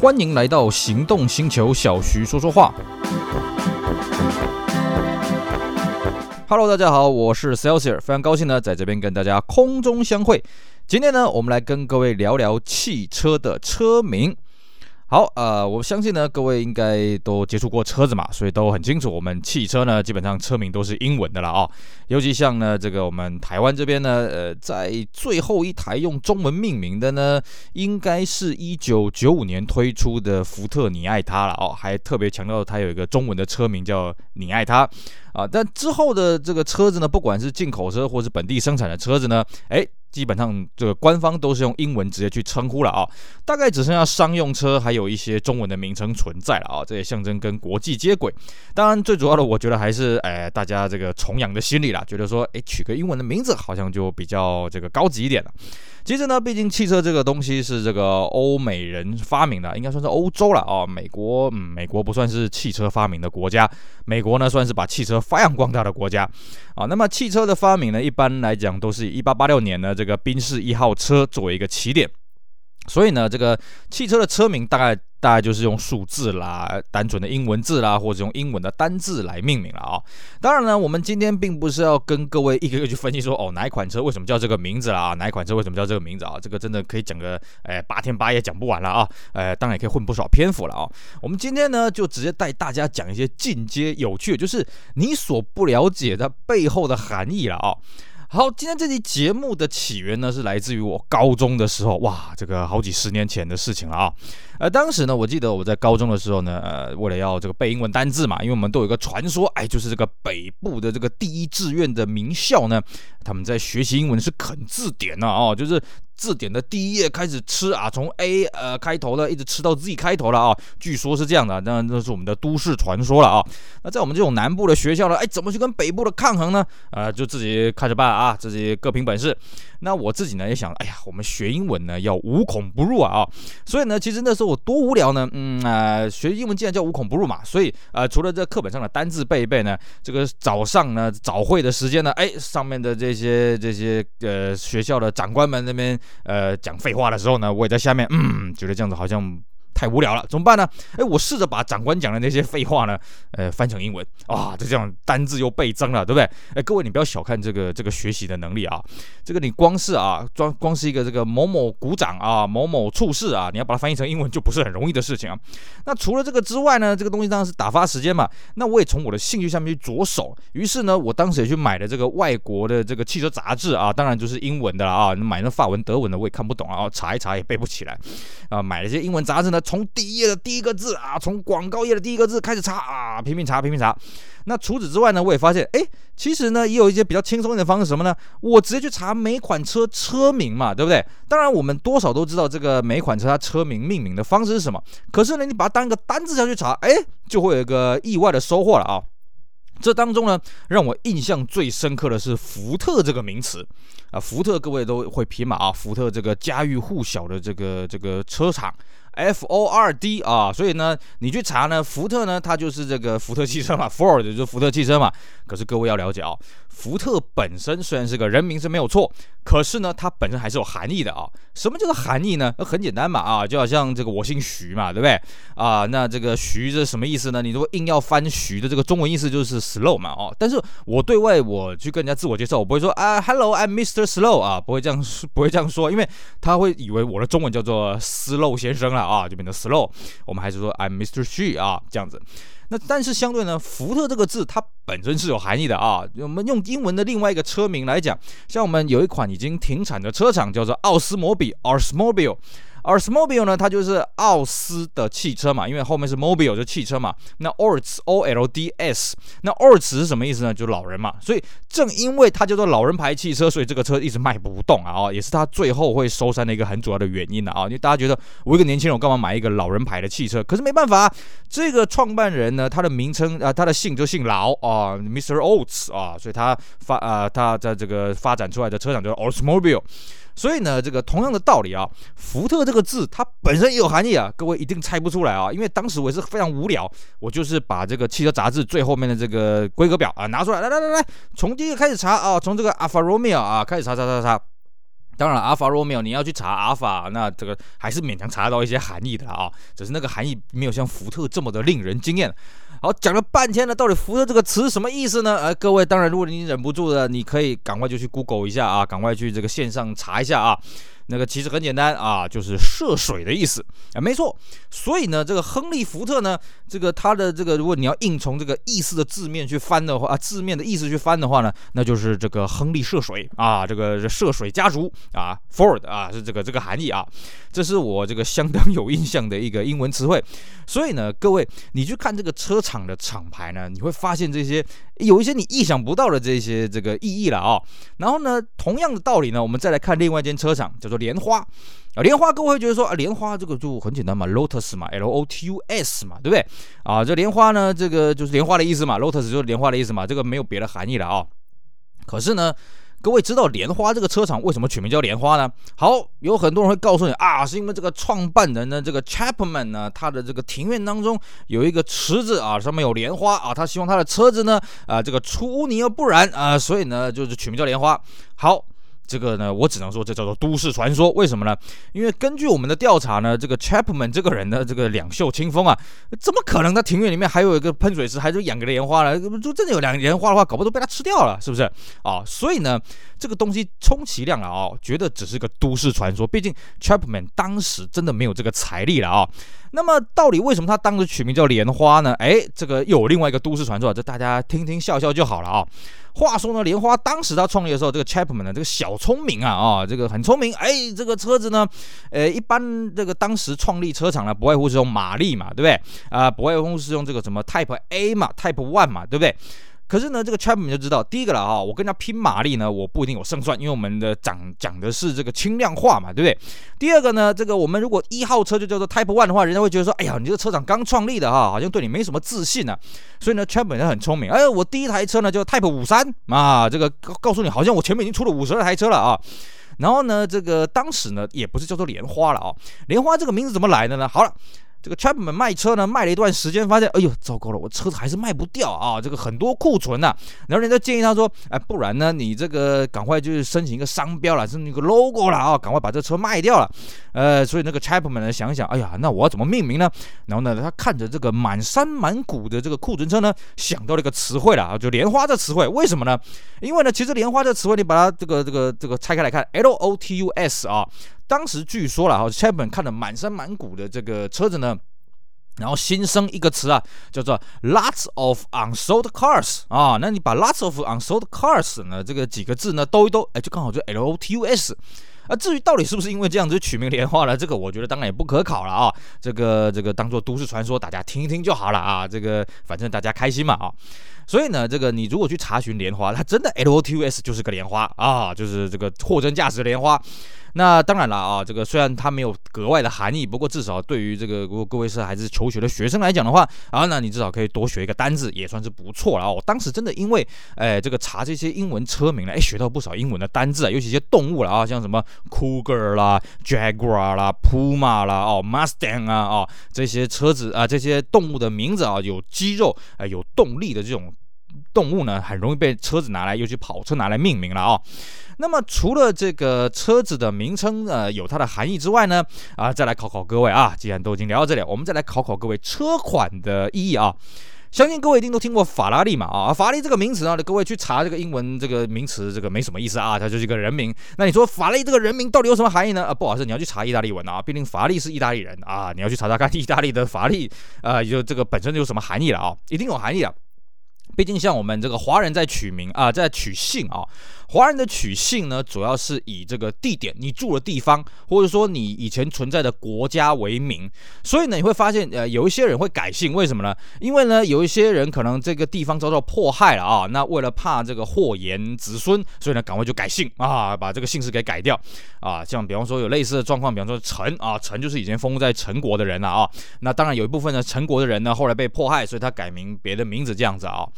欢迎来到行动星球，小徐说说话。Hello，大家好，我是 Celsius，非常高兴呢，在这边跟大家空中相会。今天呢，我们来跟各位聊聊汽车的车名。好，呃，我相信呢，各位应该都接触过车子嘛，所以都很清楚，我们汽车呢，基本上车名都是英文的了啊、尤其像呢，这个我们台湾这边呢，呃，在最后一台用中文命名的呢，应该是一九九五年推出的福特你爱它了哦，还特别强调它有一个中文的车名叫你爱它啊。但之后的这个车子呢，不管是进口车或是本地生产的车子呢，诶。基本上这个官方都是用英文直接去称呼了啊，大概只剩下商用车还有一些中文的名称存在了啊，这也象征跟国际接轨。当然，最主要的我觉得还是哎大家这个崇洋的心理啦，觉得说哎取个英文的名字好像就比较这个高级一点了。其实呢，毕竟汽车这个东西是这个欧美人发明的，应该算是欧洲了啊。美国，嗯，美国不算是汽车发明的国家，美国呢算是把汽车发扬光大的国家啊。那么汽车的发明呢，一般来讲都是一八八六年呢这个个宾士一号车作为一个起点。所以呢，这个汽车的车名大概大概就是用数字啦，单纯的英文字啦，或者用英文的单字来命名了啊、当然呢，我们今天并不是要跟各位一个个去分析说，哦，哪一款车为什么叫这个名字啦，哪一款车为什么叫这个名字啊？这个真的可以讲个，哎，八天八夜讲不完了啊。呃，当然也可以混不少篇幅了啊、我们今天呢，就直接带大家讲一些进阶有趣，就是你所不了解的背后的含义了啊、好，今天这期节目的起源呢，是来自于我高中的时候，哇，这个好几十年前的事情了啊。而，当时呢，我记得我在高中的时候呢，呃，为了要这个背英文单字嘛，因为我们都有一个传说，哎，就是这个北部的这个第一志愿的名校呢，他们在学习英文是啃字典呢，哦，就是。字典的第一页开始吃啊，从 A 呃开头的一直吃到 Z 开头了啊，据说是这样的，那那是我们的都市传说了啊。那在我们这种南部的学校呢，哎，怎么去跟北部的抗衡呢？呃，就自己看着办啊，自己各凭本事。那我自己呢也想，哎呀，我们学英文呢要无孔不入啊，所以呢，其实那时候我多无聊呢，嗯啊、学英文竟然叫无孔不入嘛，所以啊，除了这课本上的单字背一背呢，这个早上呢早会的时间呢，哎，上面的这些这些呃学校的长官们那边呃讲废话的时候呢，我也在下面，嗯，觉得这样子好像。太无聊了，怎么办呢？哎，我试着把长官讲的那些废话呢，呃，翻成英文啊，就这样单字又倍增了，对不对？哎，各位你不要小看这个这个学习的能力啊，这个你光是啊，装光是一个这个某某鼓掌啊，某某处事啊，你要把它翻译成英文就不是很容易的事情啊。那除了这个之外呢，这个东西当然是打发时间嘛。那我也从我的兴趣上面去着手，于是呢，我当时也去买了这个外国的这个汽车杂志啊，当然就是英文的了啊，买那法文、德文的我也看不懂啊，查一查也背不起来啊，买了些英文杂志呢。从第一页的第一个字啊，从广告页的第一个字开始查啊，拼命查，拼命查。那除此之外呢，我也发现，哎，其实呢，也有一些比较轻松一点的方式，什么呢？我直接去查每款车车名嘛，对不对？当然，我们多少都知道这个每款车它车名命名的方式是什么。可是呢，你把它当一个单字下去查，哎，就会有一个意外的收获了啊。这当中呢，让我印象最深刻的是福特这个名词啊，福特各位都会匹马啊，福特这个家喻户晓的这个这个车厂。F O R D 啊，所以呢，你去查呢，福特呢，它就是这个福特汽车嘛，Ford 就是福特汽车嘛。可是各位要了解啊，福特本身虽然是个人名是没有错，可是呢，它本身还是有含义的啊。什么叫做含义呢？那很简单嘛啊，就好像这个我姓徐嘛，对不对啊？那这个徐是什么意思呢？你如果硬要翻徐的这个中文意思就是 slow 嘛哦。但是我对外我去跟人家自我介绍，我不会说啊，Hello，I'm Mr. Slow 啊，不会这样不会这样说，因为他会以为我的中文叫做 Slow 先生了。啊，就变成 slow，我们还是说 I'm Mr. Xu 啊，这样子。那但是相对呢，福特这个字它本身是有含义的啊。我们用英文的另外一个车名来讲，像我们有一款已经停产的车厂叫做奥斯摩比 o s m o b i l e。而 Smobile 呢，它就是奥斯的汽车嘛，因为后面是 mobile 就汽车嘛。那 Olds O L D S，那 Olds 是什么意思呢？就是老人嘛。所以正因为它叫做老人牌汽车，所以这个车一直卖不动啊，哦，也是它最后会收山的一个很主要的原因了啊。因为大家觉得我一个年轻人，我干嘛买一个老人牌的汽车？可是没办法，这个创办人呢，他的名称啊，他的姓就姓老啊，Mr. Olds 啊，所以他发啊，他在这个发展出来的车厂叫 Oldsmobile。所以呢，这个同样的道理啊，福特这个字它本身也有含义啊，各位一定猜不出来啊，因为当时我也是非常无聊，我就是把这个汽车杂志最后面的这个规格表啊拿出来，来来来来，从第一个开始查啊，从这个 Alfa Romeo 啊开始查查查查，当然，阿法罗密欧你要去查阿法，那这个还是勉强查到一些含义的啊，只是那个含义没有像福特这么的令人惊艳。好，讲了半天了，到底福特这个词什么意思呢？呃，各位，当然如果你忍不住的，你可以赶快就去 Google 一下啊，赶快去这个线上查一下啊。那个其实很简单啊，就是涉水的意思啊，没错。所以呢，这个亨利·福特呢，这个他的这个，如果你要硬从这个意思的字面去翻的话，啊，字面的意思去翻的话呢，那就是这个亨利涉水啊，这个涉水家族啊，Ford 啊，是这个这个含义啊。这是我这个相当有印象的一个英文词汇。所以呢，各位，你去看这个车厂的厂牌呢，你会发现这些有一些你意想不到的这些这个意义了啊。然后呢，同样的道理呢，我们再来看另外一间车厂，叫做。莲花啊，莲花，各位会觉得说啊，莲花这个就很简单嘛，Lotus 嘛，L O T U S 嘛，对不对啊？这莲花呢，这个就是莲花的意思嘛，Lotus 就是莲花的意思嘛，这个没有别的含义了啊。可是呢，各位知道莲花这个车厂为什么取名叫莲花呢？好，有很多人会告诉你啊，是因为这个创办人呢，这个 Chapman 呢，他的这个庭院当中有一个池子啊，上面有莲花啊，他希望他的车子呢，啊，这个出污泥而不染啊，所以呢，就是取名叫莲花。好。这个呢，我只能说这叫做都市传说。为什么呢？因为根据我们的调查呢，这个 Chapman 这个人呢，这个两袖清风啊，怎么可能他庭院里面还有一个喷水池，还是养个莲花呢？就真的有两莲花的话，搞不好被他吃掉了，是不是？啊，所以呢，这个东西充其量啊，哦，觉得只是个都市传说。毕竟 Chapman 当时真的没有这个财力了啊。那么到底为什么他当时取名叫莲花呢？哎，这个又有另外一个都市传说，这大家听听笑笑就好了啊。话说呢，莲花当时他创业的时候，这个 Chapman 呢，这个小聪明啊啊，这个很聪明。哎，这个车子呢，呃，一般这个当时创立车厂呢，不外乎是用马力嘛，对不对？啊，不外乎是用这个什么 Type A 嘛，Type One 嘛，对不对？可是呢，这个 Chapman 就知道，第一个了哈，我跟他拼马力呢，我不一定有胜算，因为我们的讲讲的是这个轻量化嘛，对不对？第二个呢，这个我们如果一号车就叫做 Type One 的话，人家会觉得说，哎呀，你这个车厂刚创立的哈，好像对你没什么自信呢、啊。所以呢，Chapman 很聪明，哎，我第一台车呢叫 Type 五三啊，这个告诉你，好像我前面已经出了五十二台车了啊。然后呢，这个当时呢也不是叫做莲花了啊，莲花这个名字怎么来的呢？好了。这个 Chapman 卖车呢，卖了一段时间，发现，哎呦，糟糕了，我车子还是卖不掉啊，这个很多库存呐、然后人家建议他说，哎，不然呢，你这个赶快就是申请一个商标了，申请一个 logo 了啊，赶快把这车卖掉了。呃，所以那个 Chapman 呢，想想，哎呀，那我要怎么命名呢？然后呢，他看着这个满山满谷的这个库存车呢，想到了一个词汇了啊，就莲花这词汇。为什么呢？因为呢，其实莲花这词汇，你把它这个这个这个拆开来看，L O T U S 啊。当时据说了哈，Chapman 看了满山满谷的这个车子呢，然后新生一个词啊，叫做 lots of unsold cars 啊。那你把 lots of unsold cars 呢这个几个字呢兜一兜，哎，就刚好就 L O T U S。啊，至于到底是不是因为这样子取名莲花呢？这个我觉得当然也不可考了啊。这个这个当做都市传说，大家听一听就好了啊。这个反正大家开心嘛啊。所以呢，这个你如果去查询莲花，它真的 L O T U S 就是个莲花啊，就是这个货真价实的莲花。那当然了啊，这个虽然它没有格外的含义，不过至少对于这个如果各位是还是求学的学生来讲的话啊，那你至少可以多学一个单字，也算是不错了啊。我当时真的因为哎这个查这些英文车名呢，哎学到不少英文的单字啊，尤其一些动物了啊，像什么 Cougar 啦、Jaguar 啦、Puma 啦、哦 Mustang 啊、哦这些车子啊，这些动物的名字啊，有肌肉啊，有动力的这种动物呢，很容易被车子拿来，尤其跑车拿来命名了啊。那么除了这个车子的名称呃有它的含义之外呢，啊再来考考各位啊，既然都已经聊到这里，我们再来考考各位车款的意义啊。相信各位一定都听过法拉利嘛啊，法拉利这个名词啊，各位去查这个英文这个名词，这个没什么意思啊，它就是一个人名。那你说法拉利这个人名到底有什么含义呢？啊，不好意思，你要去查意大利文啊，毕竟法拉利是意大利人啊，你要去查查看意大利的法拉利啊，就这个本身有什么含义了啊，一定有含义啊。毕竟像我们这个华人在取名啊，在取姓啊。华人的取姓呢，主要是以这个地点，你住的地方，或者说你以前存在的国家为名。所以呢，你会发现，呃，有一些人会改姓，为什么呢？因为呢，有一些人可能这个地方遭到迫害了啊，那为了怕这个祸延子孙，所以呢，赶快就改姓啊，把这个姓氏给改掉啊。像比方说有类似的状况，比方说陈啊，陈就是以前封在陈国的人了啊。那当然有一部分呢，陈国的人呢，后来被迫害，所以他改名别的名字这样子啊。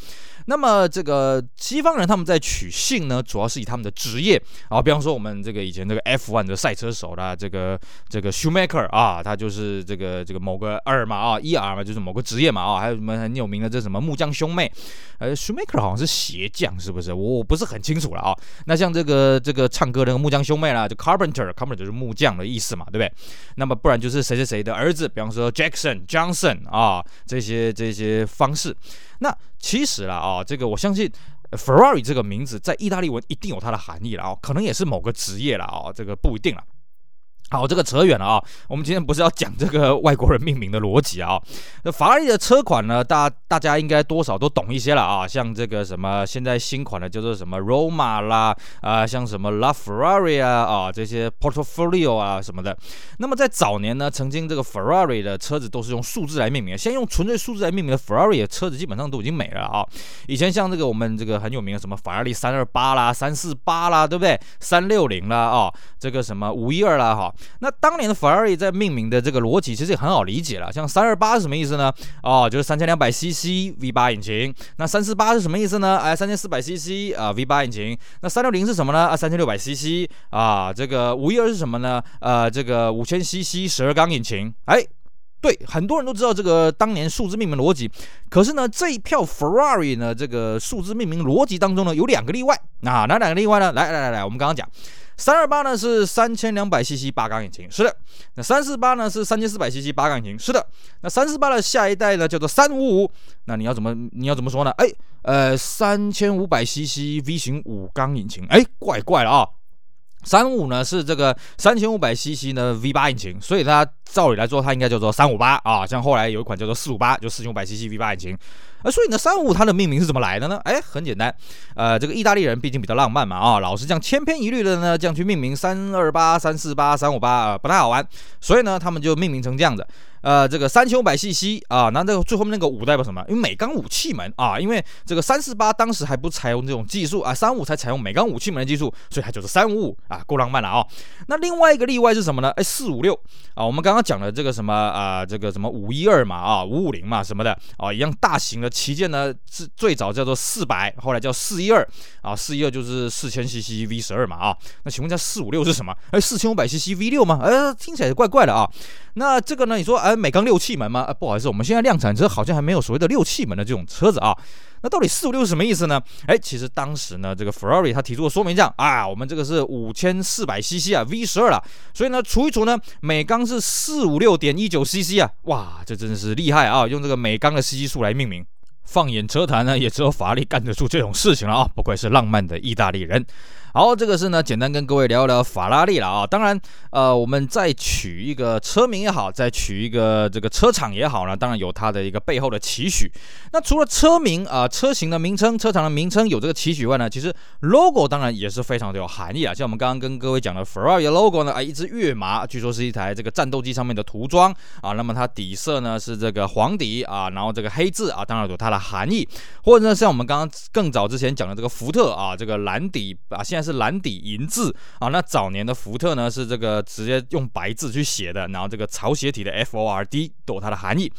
那么这个西方人他们在取姓呢，主要是以他们的职业啊，比方说我们这个以前这个 F1 的赛车手啦，这个这个 Schumacher 啊，他就是这个这个某个二嘛啊，E R 嘛，就是某个职业嘛啊，还有什么很有名的这什么木匠兄妹，呃，Schumacher 好像是鞋匠是不是？我我不是很清楚了啊。那像这个这个唱歌的那个木匠兄妹啦，就 Carpenter，Carpenter 就是木匠的意思嘛，对不对？那么不然就是谁谁谁的儿子，比方说 Jackson、Johnson 啊，这些这些方式。那其实啦啊，这个我相信 Ferrari 这个名字在意大利文一定有它的含义了啊，可能也是某个职业了啊，这个不一定了。好，这个扯远了啊！我们今天不是要讲这个外国人命名的逻辑啊。那法拉利的车款呢，大大家应该多少都懂一些了啊。像这个什么现在新款的叫做什么 Roma 啦啊，像什么 LaFerrari 啊啊这些 Portfolio 啊什么的。那么在早年呢，曾经这个 Ferrari 的车子都是用数字来命名，现在用纯粹数字来命名的 Ferrari 的车子基本上都已经没了啊。以前像这个我们这个很有名的什么法拉利三二八啦、三四八啦，对不对？三六零啦啊，这个什么五一二啦哈。那当年的法拉利在命名的这个逻辑其实也很好理解了，像三二八是什么意思呢？哦，就是三千两百 CC V 八引擎。那三四八是什么意思呢？哎，三千四百 CC 啊 V 八引擎。那三六零是什么呢？啊，三千六百 CC 啊，这个五一二是什么呢？呃，这个五千 CC 十二缸引擎。哎，对，很多人都知道这个当年数字命名逻辑。可是呢，这一票 Ferrari 呢，这个数字命名逻辑当中呢，有两个例外。啊，哪两个例外呢？来来来来，我们刚刚讲。三二八呢是三千两百 CC 八缸引擎，是的。那三四八呢是三千四百 CC 八缸引擎，是的。那三四八的下一代呢叫做三五五，那你要怎么你要怎么说呢？哎，呃，三千五百 CC V 型五缸引擎，哎，怪怪了啊。三五呢是这个三千五百 CC 呢 V 八引擎，所以它照理来说它应该叫做三五八啊。像后来有一款叫做四五八，就四千五百 CC V 八引擎。啊，所以呢，三五它的命名是怎么来的呢？哎，很简单，呃，这个意大利人毕竟比较浪漫嘛，啊，老是这样千篇一律的呢，这样去命名三二八、三四八、三五八啊，不太好玩，所以呢，他们就命名成这样子。呃，这个三千五百 CC 啊，那这个最后面那个五代表什么？因为美缸五气门啊，因为这个三四八当时还不采用这种技术啊，三五才采用美缸五气门的技术，所以它就是三五五啊，够浪漫了啊。那另外一个例外是什么呢？哎，四五六啊，我们刚刚讲的这个什么啊，这个什么五一二嘛啊，五五零嘛什么的啊，一样大型的旗舰呢，是最早叫做四百，后来叫四一二啊，四一二就是四千 CC V 十二嘛啊。那请问一下四五六是什么？哎，四千五百 CC V 六吗？哎，听起来怪怪的啊。那这个呢？你说，哎，美缸六气门吗？啊，不好意思，我们现在量产车好像还没有所谓的六气门的这种车子啊。那到底四五六是什么意思呢？哎，其实当时呢，这个 Ferrari 他提出的说明这样啊，我们这个是五千四百 CC 啊，V 十二了，所以呢，除一除呢，每缸是四五六点一九 CC 啊，哇，这真的是厉害啊，用这个每缸的 CC 数来命名。放眼车坛呢，也只有法拉利干得出这种事情了啊，不愧是浪漫的意大利人。好，这个是呢，简单跟各位聊一聊法拉利了啊。当然，呃，我们再取一个车名也好，再取一个这个车厂也好呢，当然有它的一个背后的期许。那除了车名啊、车型的名称、车厂的名称有这个期许外呢，其实 logo 当然也是非常的有含义啊。像我们刚刚跟各位讲的 Ferrari logo 呢，啊，一只跃马，据说是一台这个战斗机上面的涂装啊。那么它底色呢是这个黄底啊，然后这个黑字啊，当然有它的含义。或者呢，像我们刚刚更早之前讲的这个福特啊，这个蓝底啊，现在。是蓝底银字啊，那早年的福特呢是这个直接用白字去写的，然后这个草写体的 F O R D 都有它的含义。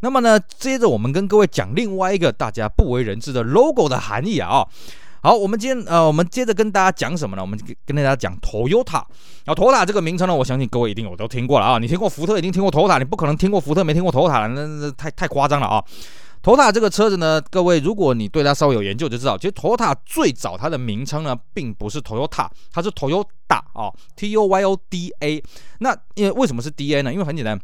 那么呢，接着我们跟各位讲另外一个大家不为人知的 logo 的含义啊。好，我们今天呃，我们接着跟大家讲什么呢？我们跟大家讲 Toyota。然后 Toyota 这个名称呢，我相信各位一定有都听过了啊。你听过福特，一定听过 Toyota，你不可能听过福特没听过 Toyota，那那太太夸张了啊。Toyota 这个车子呢，各位如果你对它稍微有研究就知道，其实 Toyota 最早它的名称呢，并不是 Toyota，它是 Toyota 啊，T O Y O D A。那因为为什么是 D A 呢？因为很简单。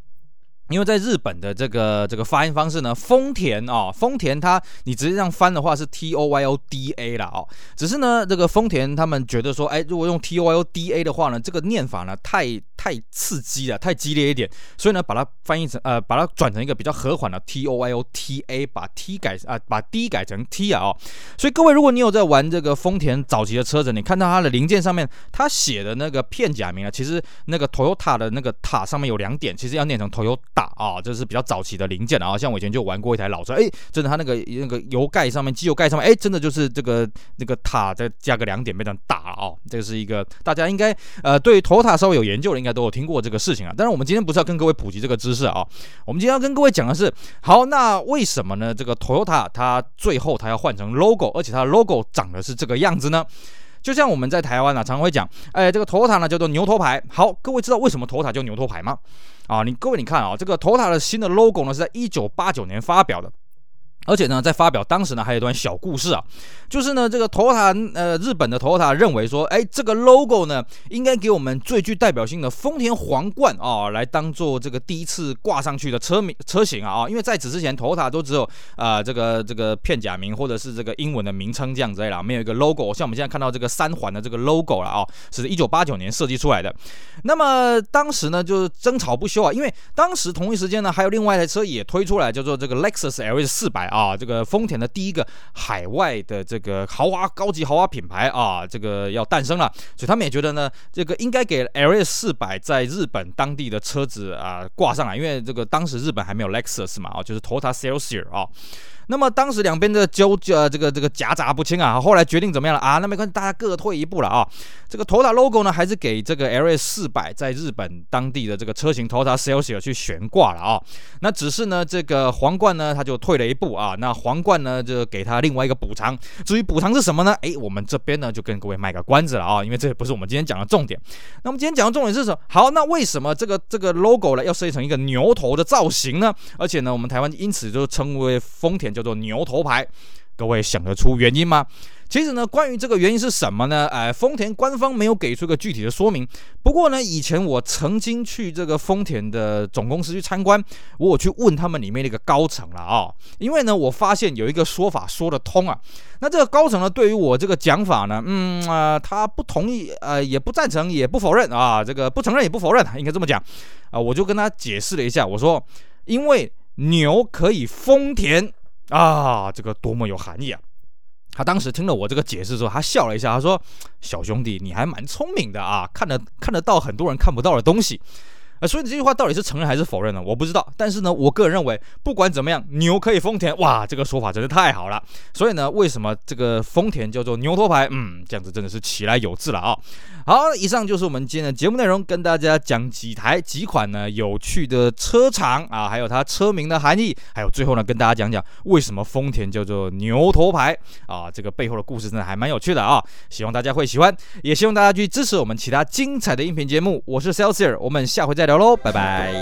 因为在日本的这个这个发音方式呢，丰田啊、哦，丰田它你直接这样翻的话是 T O Y O D A 啦哦，只是呢这个丰田他们觉得说，哎，如果用 T O Y O D A 的话呢，这个念法呢太太刺激了，太激烈一点，所以呢把它翻译成呃把它转成一个比较和缓的 T O Y O T A，把 T 改啊把 D 改成 T 啊哦，所以各位如果你有在玩这个丰田早期的车子，你看到它的零件上面它写的那个片假名啊，其实那个 Toyota 的那个塔上面有两点，其实要念成 Toyota。啊，这是比较早期的零件啊，像我以前就玩过一台老车，哎，真的，它那个那个油盖上面，机油盖上面，哎，真的就是这个那个塔再加个两点，非常大啊，这个是一个大家应该呃对 Toyota 稍微有研究的应该都有听过这个事情啊。但是我们今天不是要跟各位普及这个知识啊，我们今天要跟各位讲的是，好，那为什么呢？这个 Toyota 它最后它要换成 logo，而且它的 logo 长的是这个样子呢？就像我们在台湾啊，常常会讲，哎，这个 Toyota 呢叫做牛头牌。好，各位知道为什么 Toyota 叫牛头牌吗？啊，你各位你看啊，这个 Toyota 的新的 logo 呢是在一九八九年发表的。而且呢，在发表当时呢，还有一段小故事啊，就是呢，这个 Toyota 呃，日本的 Toyota 认为说，哎，这个 logo 呢，应该给我们最具代表性的丰田皇冠啊，来当做这个第一次挂上去的车名车型啊，因为在此之前，Toyota 都只有啊、这个这个片假名或者是这个英文的名称这样子啦，没有一个 logo，像我们现在看到这个三环的这个 logo 了啊，是一九八九年设计出来的。那么当时呢，就是争吵不休啊，因为当时同一时间呢，还有另外一台车也推出来，叫做这个 Lexus LS 四百。啊，这个丰田的第一个海外的这个豪华高级豪华品牌啊，这个要诞生了，所以他们也觉得呢，这个应该给 LS 四百在日本当地的车子啊挂上来，因为这个当时日本还没有 Lexus 嘛，啊，就是 Toyota Celsior 啊。那么当时两边的纠呃这个这个夹杂不清啊，后来决定怎么样了啊？那没关系，大家各退一步了啊。这个 Toyota logo 呢，还是给这个 LS 四百在日本当地的这个车型 Toyota Celsior 去悬挂了啊。那只是呢，这个皇冠呢，他就退了一步啊。那皇冠呢，就给他另外一个补偿。至于补偿是什么呢？诶，我们这边呢就跟各位卖个关子了啊，因为这也不是我们今天讲的重点。那我们今天讲的重点是什么？好，那为什么这个这个 logo 呢要设计成一个牛头的造型呢？而且呢，我们台湾因此就称为丰田叫做牛头牌。各位想得出原因吗？其实呢，关于这个原因是什么呢？哎，丰田官方没有给出一个具体的说明。不过呢，以前我曾经去这个丰田的总公司去参观，我去问他们里面那个高层了啊、因为呢，我发现有一个说法说得通啊。那这个高层呢，对于我这个讲法呢，嗯啊、他不同意，呃，也不赞成，也不否认啊。这个不承认也不否认，应该这么讲啊。我就跟他解释了一下，我说，因为牛可以丰田。啊，这个多么有含义啊！他当时听了我这个解释之后，他笑了一下，他说：“小兄弟，你还蛮聪明的啊，看得看得到很多人看不到的东西。”所以你这句话到底是承认还是否认呢？我不知道。但是呢，我个人认为，不管怎么样，牛可以丰田，哇，这个说法真的太好了。所以呢，为什么这个丰田叫做牛头牌？嗯，这样子真的是起来有自了啊。好，以上就是我们今天的节目内容，跟大家讲几台几款呢有趣的车厂啊，还有它车名的含义，还有最后呢跟大家讲讲为什么丰田叫做牛头牌啊，这个背后的故事真的还蛮有趣的啊，希望大家会喜欢，也希望大家去支持我们其他精彩的音频节目。我是 Celsius，我们下回再聊喽，拜拜。